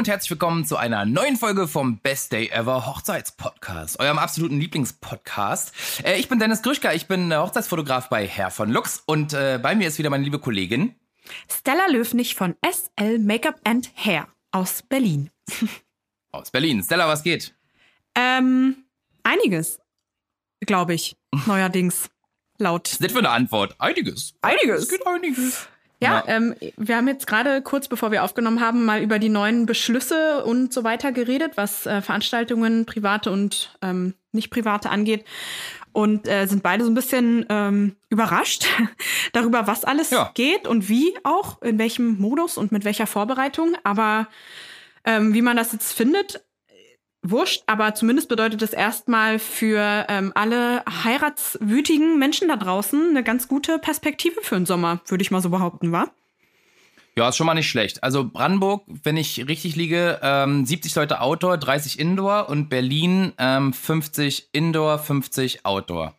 Und herzlich willkommen zu einer neuen Folge vom Best Day Ever Hochzeitspodcast, eurem absoluten Lieblingspodcast. Äh, ich bin Dennis Gruschka, ich bin Hochzeitsfotograf bei Herr von Lux und äh, bei mir ist wieder meine liebe Kollegin Stella Löfnig von SL Makeup and Hair aus Berlin. Aus Berlin. Stella, was geht? Ähm, einiges, glaube ich, neuerdings. Laut. Was ist das für eine Antwort? Einiges. Einiges. Es geht einiges. Ja, ähm, wir haben jetzt gerade kurz bevor wir aufgenommen haben, mal über die neuen Beschlüsse und so weiter geredet, was äh, Veranstaltungen, private und ähm, nicht private angeht. Und äh, sind beide so ein bisschen ähm, überrascht darüber, was alles Ja. geht und wie auch, in welchem Modus und mit welcher Vorbereitung. Aber ähm, wie man das jetzt findet, wurscht, aber zumindest bedeutet es erstmal für ähm, alle heiratswütigen Menschen da draußen eine ganz gute Perspektive für den Sommer, würde ich mal so behaupten, wa? Ja, ist schon mal nicht schlecht. Also Brandenburg, wenn ich richtig liege, ähm, 70 Leute Outdoor, 30 Indoor und Berlin ähm, 50 Indoor, 50 Outdoor.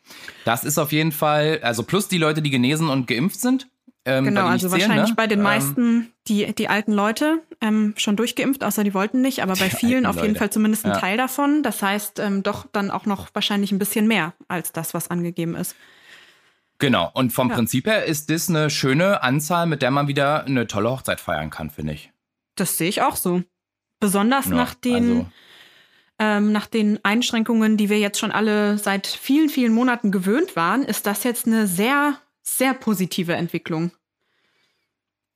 Das ist auf jeden Fall, also plus die Leute, die genesen und geimpft sind. Ähm, Genau, also zählen, wahrscheinlich ne? bei den Ähm, meisten die, die alten Leute ähm, schon durchgeimpft, außer die wollten nicht, aber bei vielen auf jeden Leute. Fall zumindest ein Ja. Teil davon. Das heißt ähm, doch dann auch noch wahrscheinlich ein bisschen mehr als das, was angegeben ist. Genau, und vom Ja. Prinzip her ist das eine schöne Anzahl, mit der man wieder eine tolle Hochzeit feiern kann, finde ich. Das sehe ich auch so. Besonders Ja, nach den also- ähm, nach den Einschränkungen, die wir jetzt schon alle seit vielen, vielen Monaten gewöhnt waren, ist das jetzt eine sehr, sehr positive Entwicklung.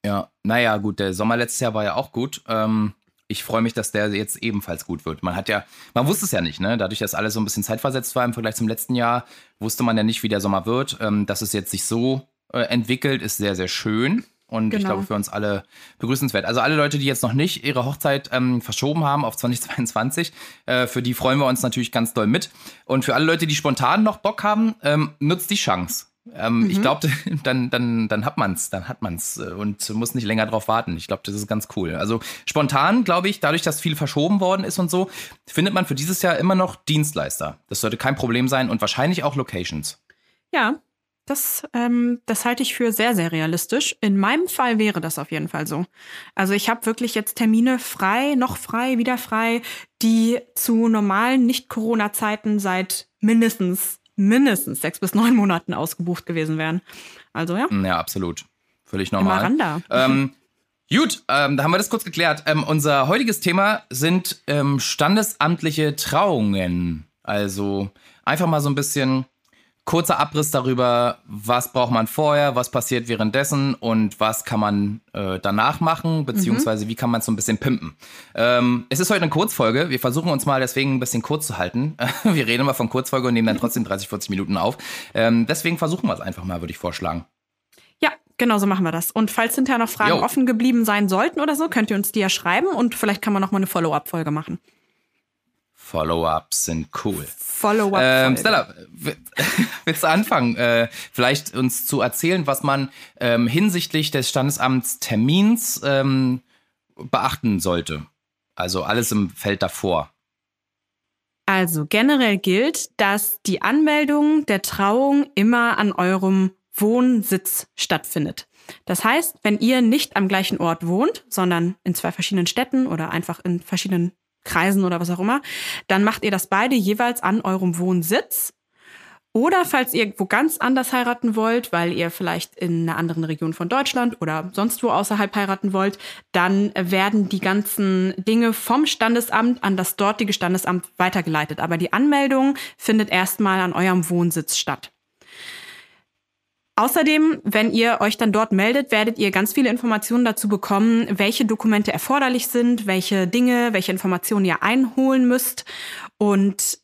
Ja, naja, gut, der Sommer letztes Jahr war ja auch gut. Ähm, ich freue mich, dass der jetzt ebenfalls gut wird. Man hat ja, man wusste es ja nicht, ne? Dadurch, dass alles so ein bisschen zeitversetzt war im Vergleich zum letzten Jahr, wusste man ja nicht, wie der Sommer wird. Ähm, dass es jetzt sich so äh, entwickelt, ist sehr, sehr schön. Und ich Genau. glaube, für uns alle begrüßenswert. Also alle Leute, die jetzt noch nicht ihre Hochzeit ähm, verschoben haben auf 2022, äh, für die freuen wir uns natürlich ganz doll mit. Und für alle Leute, die spontan noch Bock haben, ähm, nutzt die Chance. Ähm, Ich glaube, dann, dann, dann hat man's, dann hat man's äh, und muss nicht länger drauf warten. Ich glaube, das ist ganz cool. Also spontan, glaube ich, dadurch, dass viel verschoben worden ist und so, findet man für dieses Jahr immer noch Dienstleister. Das sollte kein Problem sein und wahrscheinlich auch Locations. Ja, das, ähm, das halte ich für sehr, sehr realistisch. In meinem Fall wäre das auf jeden Fall so. Also ich habe wirklich jetzt Termine frei, noch frei, wieder frei, die zu normalen Nicht-Corona-Zeiten seit mindestens, mindestens sechs bis neun Monaten ausgebucht gewesen wären. Also ja, Ja, absolut. Völlig normal. ran da. Ähm, gut, ähm, da haben wir das kurz geklärt. Ähm, unser heutiges Thema sind ähm, standesamtliche Trauungen. Also einfach mal so ein bisschen kurzer Abriss darüber, was braucht man vorher, was passiert währenddessen und was kann man äh, danach machen, beziehungsweise wie kann man es so ein bisschen pimpen. Ähm, es ist heute eine Kurzfolge. Wir versuchen uns mal deswegen ein bisschen kurz zu halten. wir reden immer von Kurzfolge und nehmen dann trotzdem 30, 40 Minuten auf. Ähm, deswegen versuchen wir es einfach mal, würde ich vorschlagen. Ja, genau so machen wir das. Und falls hinterher noch Fragen Jo. offen geblieben sein sollten oder so, könnt ihr uns die ja schreiben und vielleicht kann man noch mal eine Follow-up-Folge machen. Follow-ups sind cool. Follow-up. Ähm, Stella, willst du anfangen, äh, vielleicht uns zu erzählen, was man ähm, hinsichtlich des Standesamtstermins ähm, beachten sollte? Also alles im Feld davor. Also generell gilt, dass die Anmeldung der Trauung immer an eurem Wohnsitz stattfindet. Das heißt, wenn ihr nicht am gleichen Ort wohnt, sondern in zwei verschiedenen Städten oder einfach in verschiedenen Kreisen oder was auch immer, dann macht ihr das beide jeweils an eurem Wohnsitz. Oder falls ihr irgendwo ganz anders heiraten wollt, weil ihr vielleicht in einer anderen Region von Deutschland oder sonst wo außerhalb heiraten wollt, dann werden die ganzen Dinge vom Standesamt an das dortige Standesamt weitergeleitet. Aber die Anmeldung findet erstmal an eurem Wohnsitz statt. Außerdem, wenn ihr euch dann dort meldet, werdet ihr ganz viele Informationen dazu bekommen, welche Dokumente erforderlich sind, welche Dinge, welche Informationen ihr einholen müsst. Und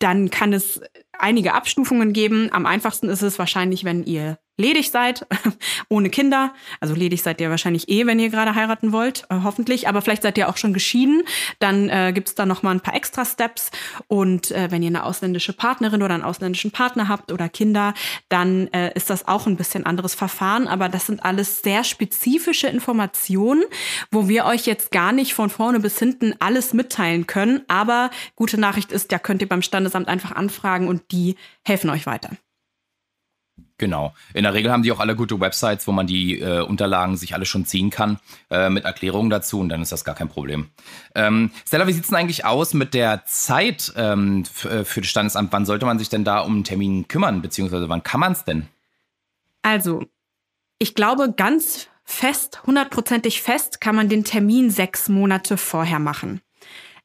dann kann es einige Abstufungen geben. Am einfachsten ist es wahrscheinlich, wenn ihr ledig seid, ohne Kinder. Also ledig seid ihr wahrscheinlich eh, wenn ihr gerade heiraten wollt, äh, hoffentlich. Aber vielleicht seid ihr auch schon geschieden. Dann äh, gibt's da noch mal ein paar extra Steps. Und äh, wenn ihr eine ausländische Partnerin oder einen ausländischen Partner habt oder Kinder, dann äh, ist das auch ein bisschen anderes Verfahren. Aber das sind alles sehr spezifische Informationen, wo wir euch jetzt gar nicht von vorne bis hinten alles mitteilen können. Aber gute Nachricht ist, da könnt ihr beim Standesamt einfach anfragen und die helfen euch weiter. Genau. In der Regel haben die auch alle gute Websites, wo man die äh, Unterlagen sich alle schon ziehen kann, äh, mit Erklärungen dazu und dann ist das gar kein Problem. Ähm, Stella, wie sieht es denn eigentlich aus mit der Zeit ähm, äh, für das Standesamt? Wann sollte man sich denn da um einen Termin kümmern, beziehungsweise wann kann man es denn? Also, ich glaube, ganz fest, hundertprozentig fest kann man den Termin sechs Monate vorher machen.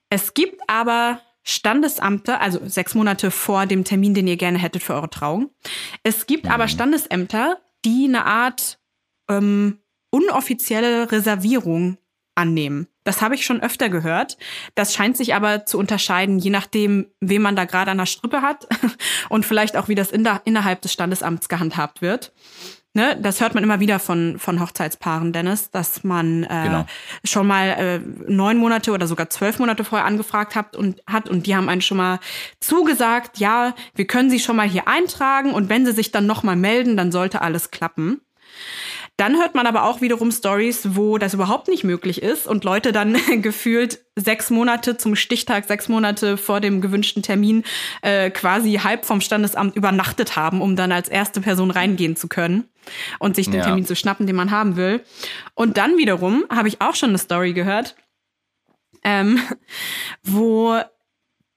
Es gibt aber Standesamte, also sechs Monate vor dem Termin, den ihr gerne hättet für eure Trauung. Es gibt mhm. aber Standesämter, die eine Art ähm, unoffizielle Reservierung annehmen. Das habe ich schon öfter gehört. Das scheint sich aber zu unterscheiden, je nachdem, wen man da gerade an der Strippe hat und vielleicht auch, wie das in der, innerhalb des Standesamts gehandhabt wird ne, das hört man immer wieder von, von Hochzeitspaaren, Dennis, dass man äh, genau. schon mal äh, neun Monate oder sogar zwölf Monate vorher angefragt hat und hat und die haben einen schon mal zugesagt, ja, wir können sie schon mal hier eintragen und wenn sie sich dann nochmal melden, dann sollte alles klappen. Dann hört man aber auch wiederum Stories, wo das überhaupt nicht möglich ist und Leute dann gefühlt sechs Monate zum Stichtag, sechs Monate vor dem gewünschten Termin äh, quasi halb vom Standesamt übernachtet haben, um dann als erste Person reingehen zu können und sich den ja. Termin zu schnappen, den man haben will. Und dann wiederum habe ich auch schon eine Story gehört, ähm, wo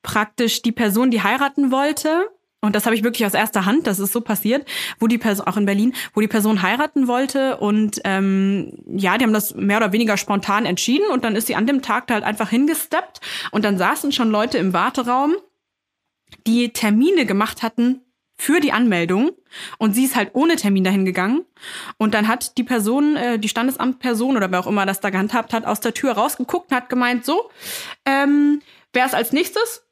praktisch die Person, die heiraten wollte, und das habe ich wirklich aus erster Hand, das ist so passiert, wo die Person, auch in Berlin, wo die Person heiraten wollte und ähm, ja, die haben das mehr oder weniger spontan entschieden und dann ist sie an dem Tag da halt einfach hingesteppt und dann saßen schon Leute im Warteraum, die Termine gemacht hatten für die Anmeldung und sie ist halt ohne Termin dahin gegangen und dann hat die Person, äh, die Standesamtperson oder wer auch immer das da gehandhabt hat, aus der Tür rausgeguckt und hat gemeint, so, ähm, wer ist als nächstes?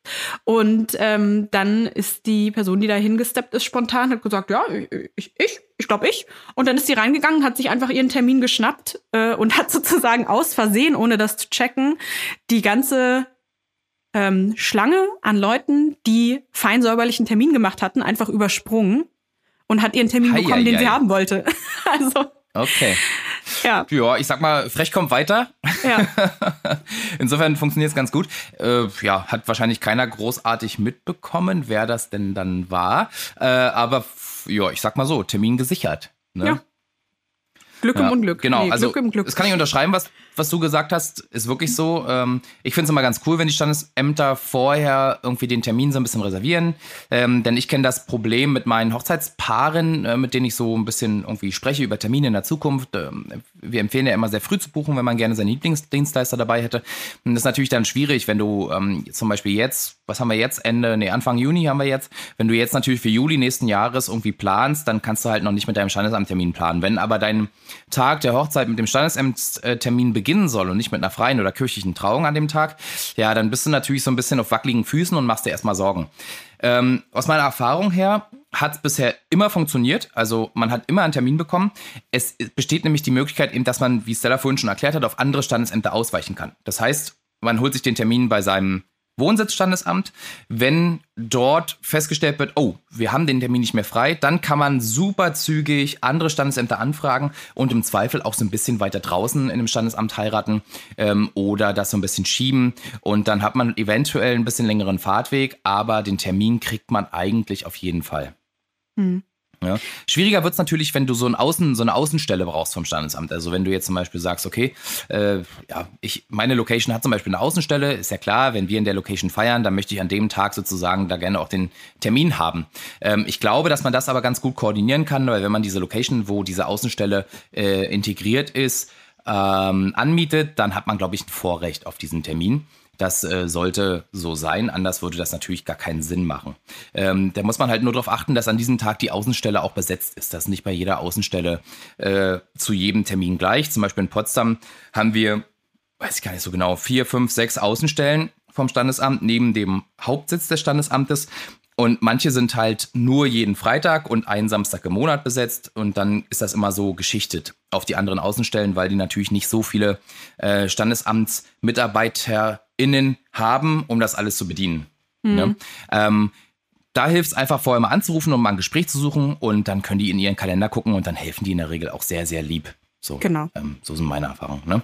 Und ähm, dann ist die Person, die da hingesteppt ist, spontan, hat gesagt, ja, ich, ich, ich glaube ich. Und dann ist sie reingegangen, hat sich einfach ihren Termin geschnappt äh, und hat sozusagen aus Versehen, ohne das zu checken, die ganze ähm, Schlange an Leuten, die fein säuberlichen Termin gemacht hatten, einfach übersprungen und hat ihren Termin hei, bekommen, hei, den hei. sie haben wollte. also Okay. Ja. Ja, ich sag mal, frech kommt weiter. Ja. Insofern funktioniert es ganz gut. Äh, ja, hat wahrscheinlich keiner großartig mitbekommen, wer das denn dann war. Äh, aber ja, ich sag mal so, Termin gesichert. Ne? Ja. Glück im ja, Unglück. Genau, nee, also Glück im Glück. das kann ich unterschreiben, was, was du gesagt hast, ist wirklich so. Ähm, ich finde es immer ganz cool, wenn die Standesämter vorher irgendwie den Termin so ein bisschen reservieren. Ähm, denn ich kenne das Problem mit meinen Hochzeitspaaren, äh, mit denen ich so ein bisschen irgendwie spreche über Termine in der Zukunft. Ähm, wir empfehlen ja immer sehr früh zu buchen, wenn man gerne seinen Lieblingsdienstleister dabei hätte. Und das ist natürlich dann schwierig, wenn du ähm, zum Beispiel jetzt, was haben wir jetzt, Ende, nee, Anfang Juni haben wir jetzt, wenn du jetzt natürlich für Juli nächsten Jahres irgendwie planst, dann kannst du halt noch nicht mit deinem Standesamttermin planen. Wenn aber dein Tag der Hochzeit mit dem Standesamttermin beginnen soll und nicht mit einer freien oder kirchlichen Trauung an dem Tag, ja, dann bist du natürlich so ein bisschen auf wackeligen Füßen und machst dir erstmal Sorgen. Ähm, aus meiner Erfahrung her hat es bisher immer funktioniert. Also man hat immer einen Termin bekommen. Es besteht nämlich die Möglichkeit eben, dass man, wie Stella vorhin schon erklärt hat, auf andere Standesämter ausweichen kann. Das heißt, man holt sich den Termin bei seinem Wohnsitzstandesamt. Wenn dort festgestellt wird, oh, wir haben den Termin nicht mehr frei, dann kann man super zügig andere Standesämter anfragen und im Zweifel auch so ein bisschen weiter draußen in dem Standesamt heiraten ähm, oder das so ein bisschen schieben. Und dann hat man eventuell ein bisschen längeren Fahrtweg, aber den Termin kriegt man eigentlich auf jeden Fall. Mhm. Ja. Schwieriger wird es natürlich, wenn du so, Außen, so eine Außenstelle brauchst vom Standesamt. Also wenn du jetzt zum Beispiel sagst, okay, äh, ja, ich, meine Location hat zum Beispiel eine Außenstelle, ist ja klar, wenn wir in der Location feiern, dann möchte ich an dem Tag sozusagen da gerne auch den Termin haben. Ähm, ich glaube, dass man das aber ganz gut koordinieren kann, weil wenn man diese Location, wo diese Außenstelle äh, integriert ist, ähm, anmietet, dann hat man, glaube ich, ein Vorrecht auf diesen Termin. Das äh, sollte so sein, anders würde das natürlich gar keinen Sinn machen. Ähm, da muss man halt nur darauf achten, dass an diesem Tag die Außenstelle auch besetzt ist. Das ist nicht bei jeder Außenstelle äh, zu jedem Termin gleich. Zum Beispiel in Potsdam haben wir, weiß ich gar nicht so genau, vier, fünf, sechs Außenstellen vom Standesamt neben dem Hauptsitz des Standesamtes. Und manche sind halt nur jeden Freitag und einen Samstag im Monat besetzt. Und dann ist das immer so geschichtet auf die anderen Außenstellen, weil die natürlich nicht so viele äh, Standesamtsmitarbeiter innen haben, um das alles zu bedienen. Mhm. Ne? Ähm, da hilft es einfach vorher mal anzurufen und mal ein Gespräch zu suchen und dann können die in ihren Kalender gucken und dann helfen die in der Regel auch sehr, sehr lieb. So, genau. Ähm, so sind meine Erfahrungen. Ne?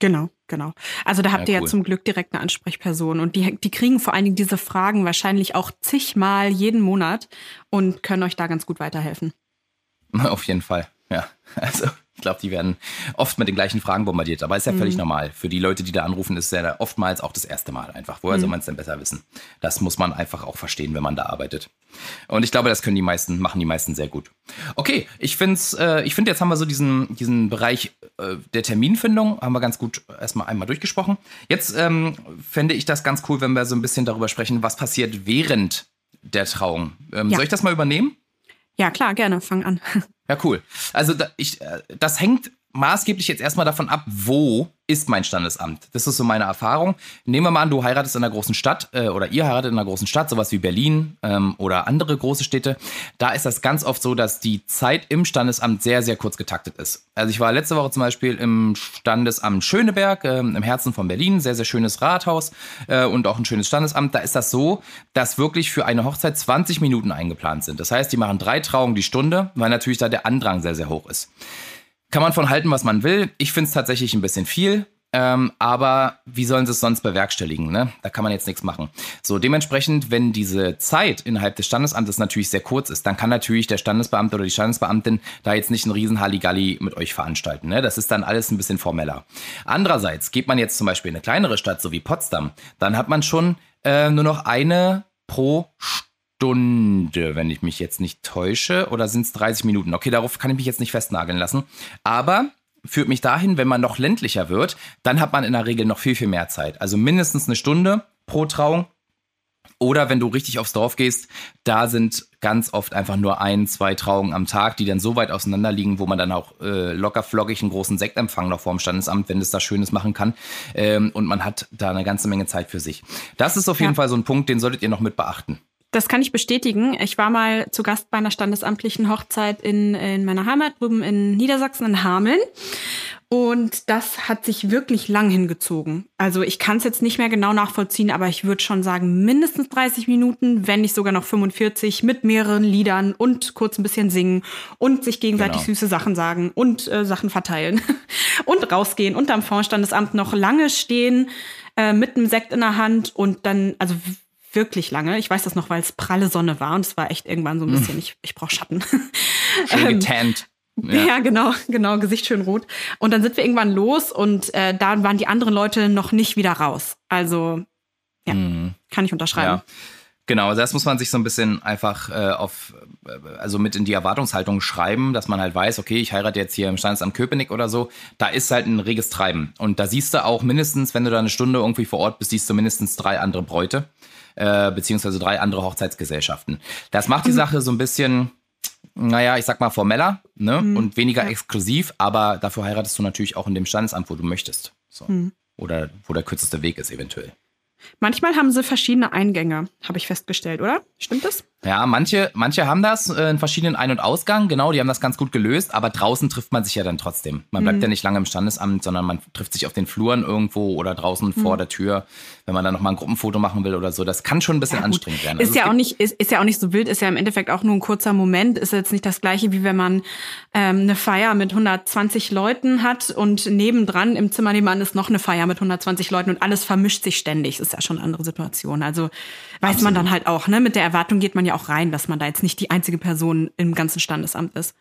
Genau, genau. Also da habt ja, ihr cool. ja zum Glück direkt eine Ansprechperson und die, die kriegen vor allen Dingen diese Fragen wahrscheinlich auch zigmal jeden Monat und können euch da ganz gut weiterhelfen. Auf jeden Fall, ja. Also glaube, die werden oft mit den gleichen Fragen bombardiert, aber ist ja völlig mhm. normal. Für die Leute, die da anrufen, ist es ja oftmals auch das erste Mal einfach. Woher mhm. soll man es denn besser wissen? Das muss man einfach auch verstehen, wenn man da arbeitet. Und ich glaube, das können die meisten, machen die meisten sehr gut. Okay, ich finde äh, ich finde, jetzt haben wir so diesen, diesen Bereich äh, der Terminfindung, haben wir ganz gut erstmal einmal durchgesprochen. Jetzt ähm, fände ich das ganz cool, wenn wir so ein bisschen darüber sprechen, was passiert während der Trauung. Ähm, ja. Soll ich das mal übernehmen? Ja, klar, gerne, fang an. Ja, cool. Also da, ich, äh, das hängt maßgeblich jetzt erstmal davon ab, wo ist mein Standesamt. Das ist so meine Erfahrung. Nehmen wir mal an, du heiratest in einer großen Stadt äh, oder ihr heiratet in einer großen Stadt, sowas wie Berlin ähm, oder andere große Städte. Da ist das ganz oft so, dass die Zeit im Standesamt sehr, sehr kurz getaktet ist. Also ich war letzte Woche zum Beispiel im Standesamt Schöneberg, äh, im Herzen von Berlin, sehr, sehr schönes Rathaus äh, und auch ein schönes Standesamt. Da ist das so, dass wirklich für eine Hochzeit 20 Minuten eingeplant sind. Das heißt, die machen drei Trauungen die Stunde, weil natürlich da der Andrang sehr, sehr hoch ist. Kann man von halten, was man will. Ich finde es tatsächlich ein bisschen viel. Ähm, aber wie sollen sie es sonst bewerkstelligen? Ne? Da kann man jetzt nichts machen. So, dementsprechend, wenn diese Zeit innerhalb des Standesamtes natürlich sehr kurz ist, dann kann natürlich der Standesbeamte oder die Standesbeamtin da jetzt nicht einen riesen Halligalli mit euch veranstalten. Ne? Das ist dann alles ein bisschen formeller. Andererseits, geht man jetzt zum Beispiel in eine kleinere Stadt, so wie Potsdam, dann hat man schon äh, nur noch eine pro Stunde. Stunde, wenn ich mich jetzt nicht täusche. Oder sind es 30 Minuten? Okay, darauf kann ich mich jetzt nicht festnageln lassen. Aber führt mich dahin, wenn man noch ländlicher wird, dann hat man in der Regel noch viel, viel mehr Zeit. Also mindestens eine Stunde pro Trauung. Oder wenn du richtig aufs Dorf gehst, da sind ganz oft einfach nur ein, zwei Trauungen am Tag, die dann so weit auseinander liegen, wo man dann auch äh, locker flockig einen großen Sektempfang noch vorm Standesamt, wenn es da Schönes machen kann. Ähm, und man hat da eine ganze Menge Zeit für sich. Das ist auf jeden Fall so ein Punkt, den solltet ihr noch mit beachten. Das kann ich bestätigen. Ich war mal zu Gast bei einer standesamtlichen Hochzeit in, in meiner Heimat, drüben in Niedersachsen, in Hameln. Und das hat sich wirklich lang hingezogen. Also ich kann es jetzt nicht mehr genau nachvollziehen, aber ich würde schon sagen, mindestens 30 Minuten, wenn nicht sogar noch 45, mit mehreren Liedern und kurz ein bisschen singen und sich gegenseitig genau. süße Sachen sagen und äh, Sachen verteilen und rausgehen und am Vorstandesamt noch lange stehen äh, mit einem Sekt in der Hand und dann, also wirklich lange. Ich weiß das noch, weil es pralle Sonne war und es war echt irgendwann so ein bisschen, hm. ich, ich brauche Schatten. Schön ähm, getannt. Ja. ja. genau, genau, Gesicht schön rot. Und dann sind wir irgendwann los und äh, da waren die anderen Leute noch nicht wieder raus. Also, ja, mhm. kann ich unterschreiben. Ja. Genau, also das muss man sich so ein bisschen einfach äh, auf, äh, also mit in die Erwartungshaltung schreiben, dass man halt weiß, okay, ich heirate jetzt hier im Standesamt Köpenick oder so, da ist halt ein reges Treiben. Und da siehst du auch mindestens, wenn du da eine Stunde irgendwie vor Ort bist, siehst du mindestens drei andere Bräute äh, beziehungsweise drei andere Hochzeitsgesellschaften. Das macht die mhm. Sache so ein bisschen, naja, ich sag mal formeller ne? Mhm. und weniger ja. exklusiv, aber dafür heiratest du natürlich auch in dem Standesamt, wo du möchtest. So. Mhm. Oder wo der kürzeste Weg ist eventuell. Manchmal haben sie verschiedene Eingänge, habe ich festgestellt, oder? Stimmt das? Ja, manche, manche haben das äh, in verschiedenen Ein- und Ausgang, genau, die haben das ganz gut gelöst, aber draußen trifft man sich ja dann trotzdem. Man bleibt mhm. ja nicht lange im Standesamt, sondern man trifft sich auf den Fluren irgendwo oder draußen mhm. vor der Tür, wenn man dann nochmal ein Gruppenfoto machen will oder so. Das kann schon ein bisschen ja, anstrengend werden. Also ist ja auch nicht, ist, ist ja auch nicht so wild, ist ja im Endeffekt auch nur ein kurzer Moment, ist jetzt nicht das gleiche, wie wenn man ähm, eine Feier mit 120 Leuten hat und nebendran im Zimmer nebenan ist noch eine Feier mit 120 Leuten und alles vermischt sich ständig. Das ist ja schon eine andere Situation. Also weiß Absolut. man dann halt auch, ne? Mit der Erwartung geht man ja auch rein, dass man da jetzt nicht die einzige Person im ganzen Standesamt ist.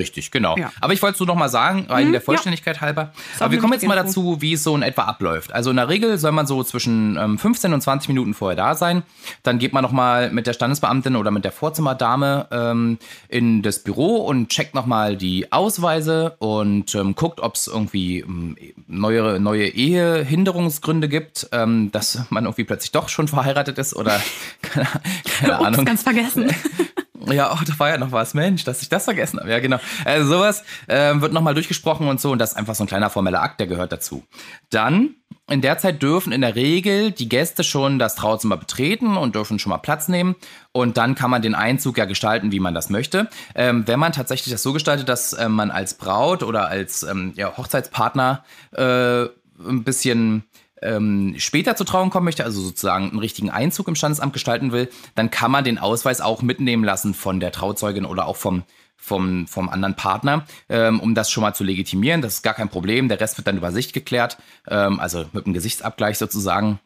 Richtig, genau. Ja. Aber ich wollte es nur noch mal sagen, rein hm, der Vollständigkeit ja. halber. Aber wir kommen jetzt mal dazu, wie es so in etwa abläuft. Also in der Regel soll man so zwischen ähm, 15 und 20 Minuten vorher da sein. Dann geht man noch mal mit der Standesbeamtin oder mit der Vorzimmerdame ähm, in das Büro und checkt noch mal die Ausweise und ähm, guckt, ob es irgendwie ähm, neue, neue Ehehinderungsgründe gibt, ähm, dass man irgendwie plötzlich doch schon verheiratet ist oder keine, keine Ups, Ahnung. ganz vergessen. Ja, oh, da war ja noch was, Mensch, dass ich das vergessen habe. Ja, genau. Also sowas äh, wird nochmal durchgesprochen und so und das ist einfach so ein kleiner formeller Akt, der gehört dazu. Dann, in der Zeit dürfen in der Regel die Gäste schon das Trauzimmer betreten und dürfen schon mal Platz nehmen und dann kann man den Einzug ja gestalten, wie man das möchte. Ähm, wenn man tatsächlich das so gestaltet, dass äh, man als Braut oder als ähm, ja, Hochzeitspartner äh, ein bisschen ähm, später zur Trauung kommen möchte, also sozusagen einen richtigen Einzug im Standesamt gestalten will, dann kann man den Ausweis auch mitnehmen lassen von der Trauzeugin oder auch vom, vom, vom anderen Partner, ähm, um das schon mal zu legitimieren. Das ist gar kein Problem. Der Rest wird dann über Sicht geklärt, ähm, also mit einem Gesichtsabgleich sozusagen.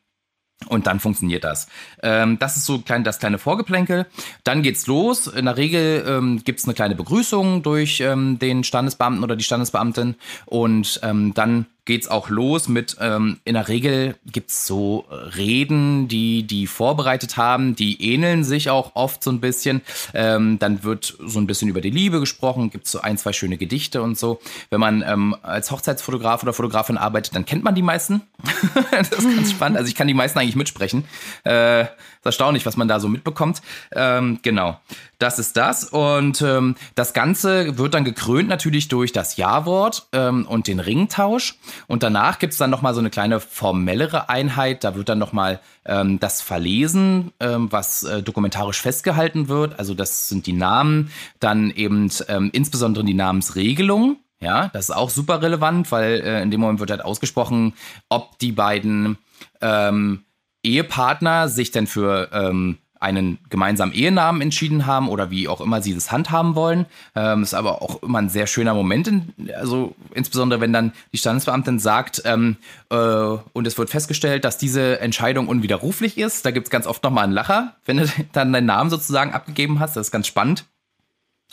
Und dann funktioniert das. Ähm, das ist so klein, das kleine Vorgeplänkel. Dann geht's los. In der Regel ähm, gibt's eine kleine Begrüßung durch ähm, den Standesbeamten oder die Standesbeamtin. Und ähm, dann geht's auch los mit, ähm, in der Regel gibt's so Reden, die die vorbereitet haben, die ähneln sich auch oft so ein bisschen. Ähm, dann wird so ein bisschen über die Liebe gesprochen, gibt's so ein, zwei schöne Gedichte und so. Wenn man ähm, als Hochzeitsfotograf oder Fotografin arbeitet, dann kennt man die meisten. das ist ganz spannend. Also ich kann die meisten eigentlich mitsprechen. Äh, ist erstaunlich, was man da so mitbekommt. Ähm, genau. Das ist das. Und ähm, das Ganze wird dann gekrönt natürlich durch das Ja-Wort ähm, und den Ringtausch. Und danach gibt es dann nochmal so eine kleine formellere Einheit. Da wird dann nochmal ähm, das Verlesen, ähm, was äh, dokumentarisch festgehalten wird. Also das sind die Namen, dann eben ähm, insbesondere die Namensregelung. Ja, das ist auch super relevant, weil äh, in dem Moment wird halt ausgesprochen, ob die beiden ähm, Ehepartner sich denn für ähm, einen gemeinsamen Ehenamen entschieden haben oder wie auch immer sie das handhaben wollen. Ähm, ist aber auch immer ein sehr schöner Moment, in, also insbesondere wenn dann die Standesbeamtin sagt ähm, äh, und es wird festgestellt, dass diese Entscheidung unwiderruflich ist. Da gibt es ganz oft nochmal einen Lacher, wenn du dann deinen Namen sozusagen abgegeben hast. Das ist ganz spannend.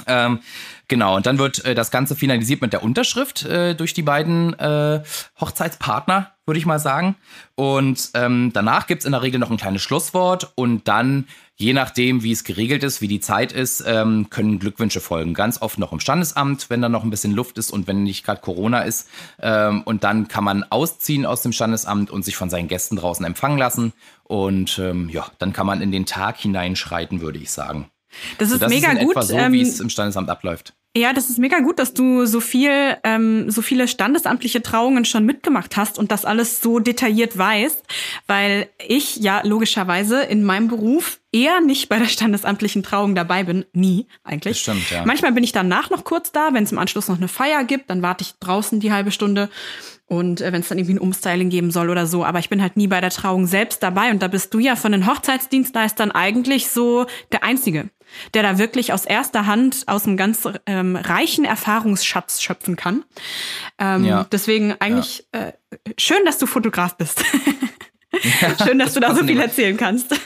Ähm, genau, und dann wird äh, das Ganze finalisiert mit der Unterschrift äh, durch die beiden äh, Hochzeitspartner, würde ich mal sagen. Und ähm, danach gibt es in der Regel noch ein kleines Schlusswort und dann, je nachdem, wie es geregelt ist, wie die Zeit ist, ähm, können Glückwünsche folgen. Ganz oft noch im Standesamt, wenn da noch ein bisschen Luft ist und wenn nicht gerade Corona ist. Ähm, und dann kann man ausziehen aus dem Standesamt und sich von seinen Gästen draußen empfangen lassen. Und ähm, ja, dann kann man in den Tag hineinschreiten, würde ich sagen. Das ist so, das mega ist gut. Etwa so, ähm, wie es im Standesamt abläuft. Ja, das ist mega gut, dass du so viel, ähm, so viele standesamtliche Trauungen schon mitgemacht hast und das alles so detailliert weißt, weil ich ja logischerweise in meinem Beruf eher nicht bei der standesamtlichen Trauung dabei bin, nie eigentlich. Das stimmt, ja. Manchmal bin ich danach noch kurz da, wenn es im Anschluss noch eine Feier gibt, dann warte ich draußen die halbe Stunde und äh, wenn es dann irgendwie ein Umstyling geben soll oder so, aber ich bin halt nie bei der Trauung selbst dabei und da bist du ja von den Hochzeitsdienstleistern eigentlich so der Einzige, der da wirklich aus erster Hand aus einem ganz ähm, reichen Erfahrungsschatz schöpfen kann. Ähm, Ja. Deswegen eigentlich äh, schön, dass du Fotograf bist. schön, dass du da so viel immer. erzählen kannst.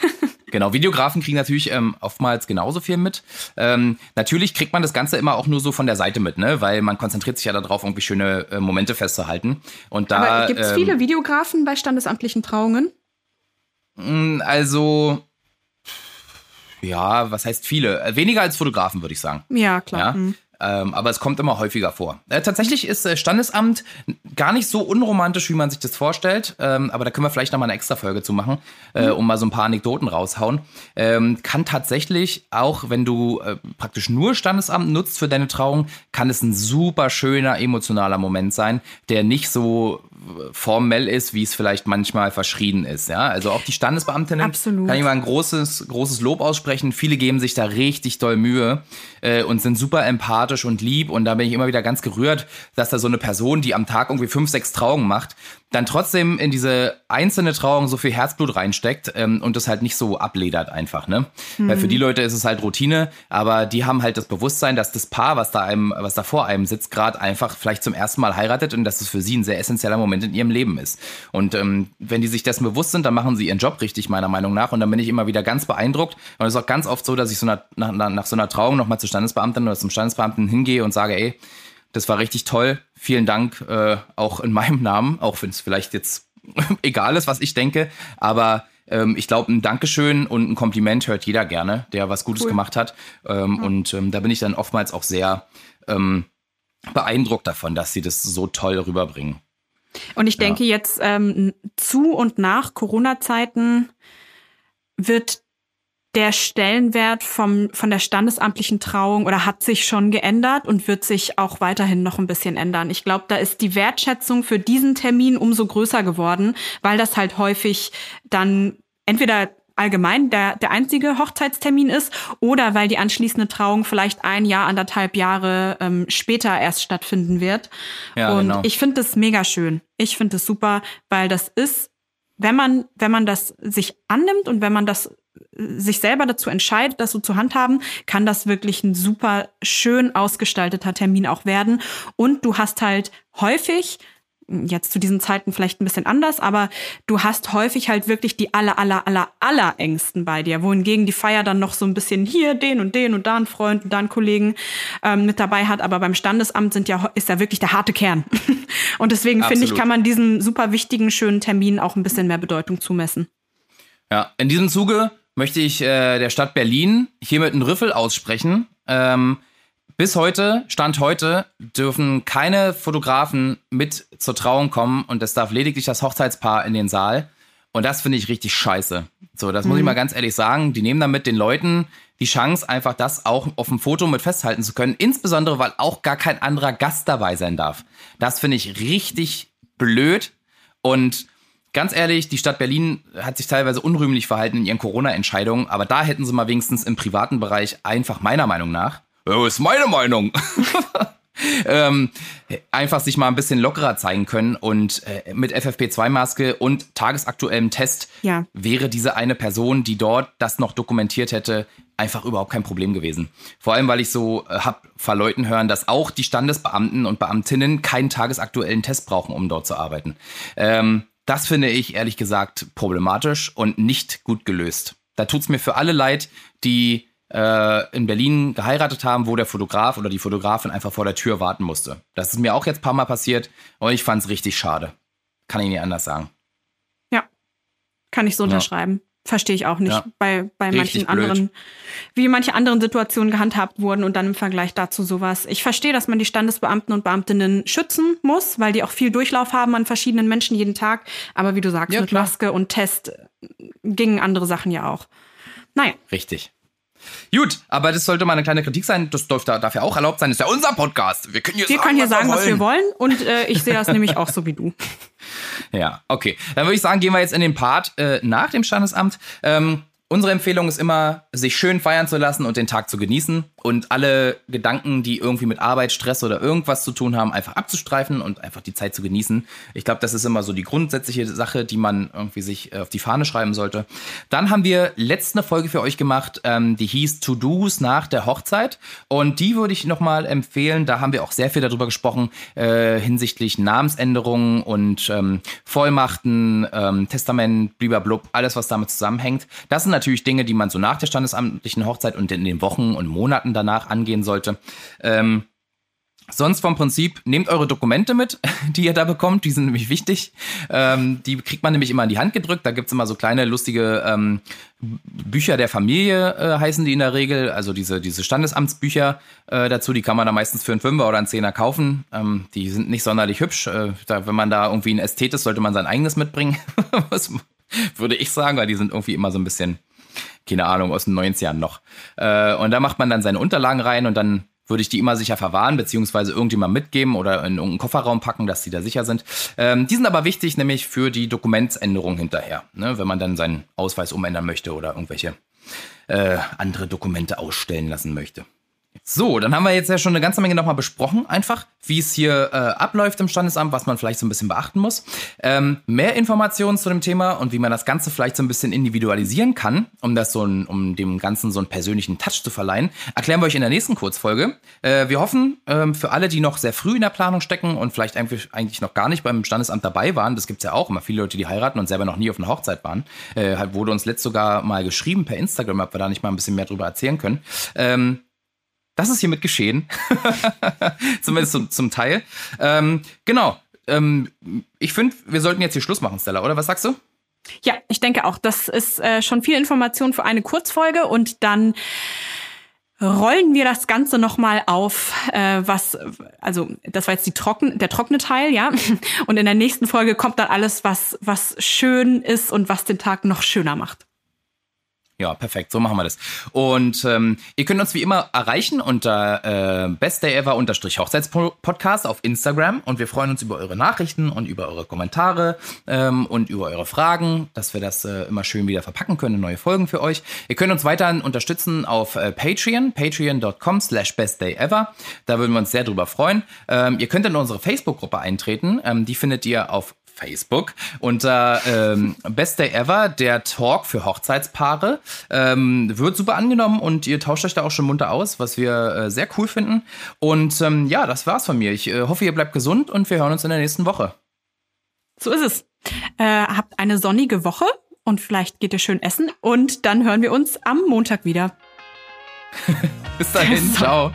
Genau, Videografen kriegen natürlich ähm, oftmals genauso viel mit. Ähm, natürlich kriegt man das Ganze immer auch nur so von der Seite mit, ne? Weil man konzentriert sich ja darauf, irgendwie schöne äh, Momente festzuhalten. Und da. Aber gibt es ähm, viele Videografen bei standesamtlichen Trauungen? mh, Also. Ja, was heißt viele? Äh, Weniger als Fotografen, würde ich sagen. Ja, klar. Ja? Mhm. Ähm, aber es kommt immer häufiger vor. Äh, tatsächlich ist äh, Standesamt gar nicht so unromantisch, wie man sich das vorstellt. Ähm, aber da können wir vielleicht nochmal eine extra Folge zu machen, äh, um mal so ein paar Anekdoten raushauen. Ähm, kann tatsächlich auch, wenn du äh, praktisch nur Standesamt nutzt für deine Trauung, kann es ein super schöner emotionaler Moment sein, der nicht so formell ist, wie es vielleicht manchmal verschrien ist. Ja, also auch die Standesbeamtinnen Absolut. kann ich mal ein großes, großes Lob aussprechen. Viele geben sich da richtig doll Mühe äh, und sind super empathisch und lieb. Und da bin ich immer wieder ganz gerührt, dass da so eine Person, die am Tag irgendwie fünf, sechs Trauungen macht, dann trotzdem in diese einzelne Trauung so viel Herzblut reinsteckt ähm, und das halt nicht so abledert einfach, ne? Weil für die Leute ist es halt Routine, aber die haben halt das Bewusstsein, dass das Paar, was da einem, was da vor einem sitzt, gerade einfach vielleicht zum ersten Mal heiratet und dass es für sie ein sehr essentieller Moment in ihrem Leben ist. Und ähm, wenn die sich dessen bewusst sind, dann machen sie ihren Job richtig, meiner Meinung nach. Und dann bin ich immer wieder ganz beeindruckt. Und es ist auch ganz oft so, dass ich so nach, nach, nach so einer Trauung nochmal zur Standesbeamtin oder zum Standesbeamten hingehe und sage, ey, das war richtig toll. Vielen Dank, äh, auch in meinem Namen, auch wenn es vielleicht jetzt egal ist, was ich denke. Aber ähm, ich glaube, ein Dankeschön und ein Kompliment hört jeder gerne, der was Gutes Cool. gemacht hat. Ähm, Und ähm, da bin ich dann oftmals auch sehr ähm, beeindruckt davon, dass sie das so toll rüberbringen. Und ich denke jetzt ähm, zu und nach Corona-Zeiten wird der Stellenwert vom, von der standesamtlichen Trauung oder hat sich schon geändert und wird sich auch weiterhin noch ein bisschen ändern. Ich glaube, da ist die Wertschätzung für diesen Termin umso größer geworden, weil das halt häufig dann entweder allgemein der, der einzige Hochzeitstermin ist oder weil die anschließende Trauung vielleicht ein Jahr, anderthalb Jahre ähm, später erst stattfinden wird. Ja, und genau. ich finde das mega schön. Ich finde das super, weil das ist, wenn man, wenn man das sich annimmt und wenn man das sich selber dazu entscheidet, das so zu handhaben, kann das wirklich ein super schön ausgestalteter Termin auch werden. Und du hast halt häufig jetzt zu diesen Zeiten vielleicht ein bisschen anders, aber du hast häufig halt wirklich die aller, aller, aller, aller Ängsten bei dir, wohingegen die Feier dann noch so ein bisschen hier den und den und da einen Freund und da einen Kollegen ähm, mit dabei hat, aber beim Standesamt sind ja, ist ja wirklich der harte Kern. und deswegen finde ich, kann man diesem super wichtigen, schönen Termin auch ein bisschen mehr Bedeutung zumessen. Ja, in diesem Zuge möchte ich äh, der Stadt Berlin hiermit einen Rüffel aussprechen. Ähm, bis heute, Stand heute, dürfen keine Fotografen mit zur Trauung kommen und es darf lediglich das Hochzeitspaar in den Saal. Und das finde ich richtig scheiße. So, das muss mhm. ich mal ganz ehrlich sagen. Die nehmen damit den Leuten die Chance, einfach das auch auf dem Foto mit festhalten zu können. Insbesondere, weil auch gar kein anderer Gast dabei sein darf. Das finde ich richtig blöd. Und ganz ehrlich, die Stadt Berlin hat sich teilweise unrühmlich verhalten in ihren Corona-Entscheidungen. Aber da hätten sie mal wenigstens im privaten Bereich einfach meiner Meinung nach das ist meine Meinung. ähm, einfach sich mal ein bisschen lockerer zeigen können und äh, mit FFP2-Maske und tagesaktuellem Test ja. wäre diese eine Person, die dort das noch dokumentiert hätte, einfach überhaupt kein Problem gewesen. Vor allem, weil ich so äh, hab verleuten hören, dass auch die Standesbeamten und Beamtinnen keinen tagesaktuellen Test brauchen, um dort zu arbeiten. Ähm, das finde ich ehrlich gesagt problematisch und nicht gut gelöst. Da tut's mir für alle leid, die äh, in Berlin geheiratet haben, wo der Fotograf oder die Fotografin einfach vor der Tür warten musste. Das ist mir auch jetzt ein paar Mal passiert und ich fand es richtig schade. Kann ich nicht anders sagen. Ja, kann ich so unterschreiben. Ja. Verstehe ich auch nicht. Ja. Bei, bei manchen anderen, wie manche anderen Situationen gehandhabt wurden und dann im Vergleich dazu sowas. Ich verstehe, dass man die Standesbeamten und Beamtinnen schützen muss, weil die auch viel Durchlauf haben an verschiedenen Menschen jeden Tag. Aber wie du sagst, ja, mit Maske und Test gingen andere Sachen ja auch. Naja. Richtig. Gut, aber das sollte mal eine kleine Kritik sein. Das dürfte, darf ja auch erlaubt sein. Das ist ja unser Podcast. Wir können hier wir sagen, können hier was sagen, wir was wir wollen. Und äh, ich sehe das nämlich auch so wie du. Ja, okay. Dann würde ich sagen, gehen wir jetzt in den Part äh, nach dem Standesamt. Ähm, Unsere Empfehlung ist immer, sich schön feiern zu lassen und den Tag zu genießen und alle Gedanken, die irgendwie mit Arbeit, Stress oder irgendwas zu tun haben, einfach abzustreifen und einfach die Zeit zu genießen. Ich glaube, das ist immer so die grundsätzliche Sache, die man irgendwie sich äh, auf die Fahne schreiben sollte. Dann haben wir letzte Folge für euch gemacht, ähm, die hieß To-Dos nach der Hochzeit und die würde ich nochmal empfehlen. Da haben wir auch sehr viel darüber gesprochen äh, hinsichtlich Namensänderungen und ähm, Vollmachten, ähm, Testament, blub, alles was damit zusammenhängt. Das sind natürlich Dinge, die man so nach der standesamtlichen Hochzeit und in den Wochen und Monaten danach angehen sollte. Ähm, Sonst vom Prinzip, nehmt eure Dokumente mit, die ihr da bekommt, die sind nämlich wichtig. Ähm, die kriegt man nämlich immer in die Hand gedrückt. Da gibt es immer so kleine lustige ähm, Bücher der Familie, äh, heißen die in der Regel. Also diese, diese Standesamtsbücher äh, dazu, die kann man da meistens für einen Fünfer oder einen Zehner kaufen. Ähm, die sind nicht sonderlich hübsch. Äh, da, wenn man da irgendwie ein Ästhet ist, sollte man sein eigenes mitbringen. würde ich sagen, weil die sind irgendwie immer so ein bisschen keine Ahnung, aus den 90ern noch. Äh, und da macht man dann seine Unterlagen rein und dann würde ich die immer sicher verwahren, beziehungsweise irgendjemand mitgeben oder in irgendeinen Kofferraum packen, dass die da sicher sind. Ähm, die sind aber wichtig, nämlich für die Dokumentsänderung hinterher, ne, wenn man dann seinen Ausweis umändern möchte oder irgendwelche äh, andere Dokumente ausstellen lassen möchte. So, dann haben wir jetzt ja schon eine ganze Menge nochmal besprochen, einfach, wie es hier äh, abläuft im Standesamt, was man vielleicht so ein bisschen beachten muss. Ähm, mehr Informationen zu dem Thema und wie man das Ganze vielleicht so ein bisschen individualisieren kann, um das so ein, um dem Ganzen so einen persönlichen Touch zu verleihen, erklären wir euch in der nächsten Kurzfolge. Äh, wir hoffen, ähm, für alle, die noch sehr früh in der Planung stecken und vielleicht eigentlich noch gar nicht beim Standesamt dabei waren, das gibt es ja auch immer viele Leute, die heiraten und selber noch nie auf einer Hochzeit waren, äh, wurde uns letzt sogar mal geschrieben per Instagram, ob wir da nicht mal ein bisschen mehr drüber erzählen können. Ähm, das ist hiermit geschehen. Zumindest zum, zum Teil. Ähm, genau. Ähm, ich finde, wir sollten jetzt hier Schluss machen, Stella, oder? Was sagst du? Ja, ich denke auch. Das ist äh, schon viel Information für eine Kurzfolge und dann rollen wir das Ganze nochmal auf, äh, was, also das war jetzt die trocken, der trockene Teil, ja. Und in der nächsten Folge kommt dann alles, was, was schön ist und was den Tag noch schöner macht. Ja, perfekt, so machen wir das. Und ähm, ihr könnt uns wie immer erreichen unter äh, bestdayever-hochzeitspodcast auf Instagram und wir freuen uns über eure Nachrichten und über eure Kommentare ähm, und über eure Fragen, dass wir das äh, immer schön wieder verpacken können, neue Folgen für euch. Ihr könnt uns weiterhin unterstützen auf äh, Patreon, patreon.com slash bestdayever. Da würden wir uns sehr drüber freuen. Ähm, ihr könnt in unsere Facebook-Gruppe eintreten. Ähm, die findet ihr auf Facebook unter ähm, Best Day Ever, der Talk für Hochzeitspaare. Ähm, wird super angenommen und ihr tauscht euch da auch schon munter aus, was wir äh, sehr cool finden. Und ähm, ja, das war's von mir. Ich äh, hoffe, ihr bleibt gesund und wir hören uns in der nächsten Woche. So ist es. Äh, habt eine sonnige Woche und vielleicht geht ihr schön essen und dann hören wir uns am Montag wieder. Bis dahin, ciao.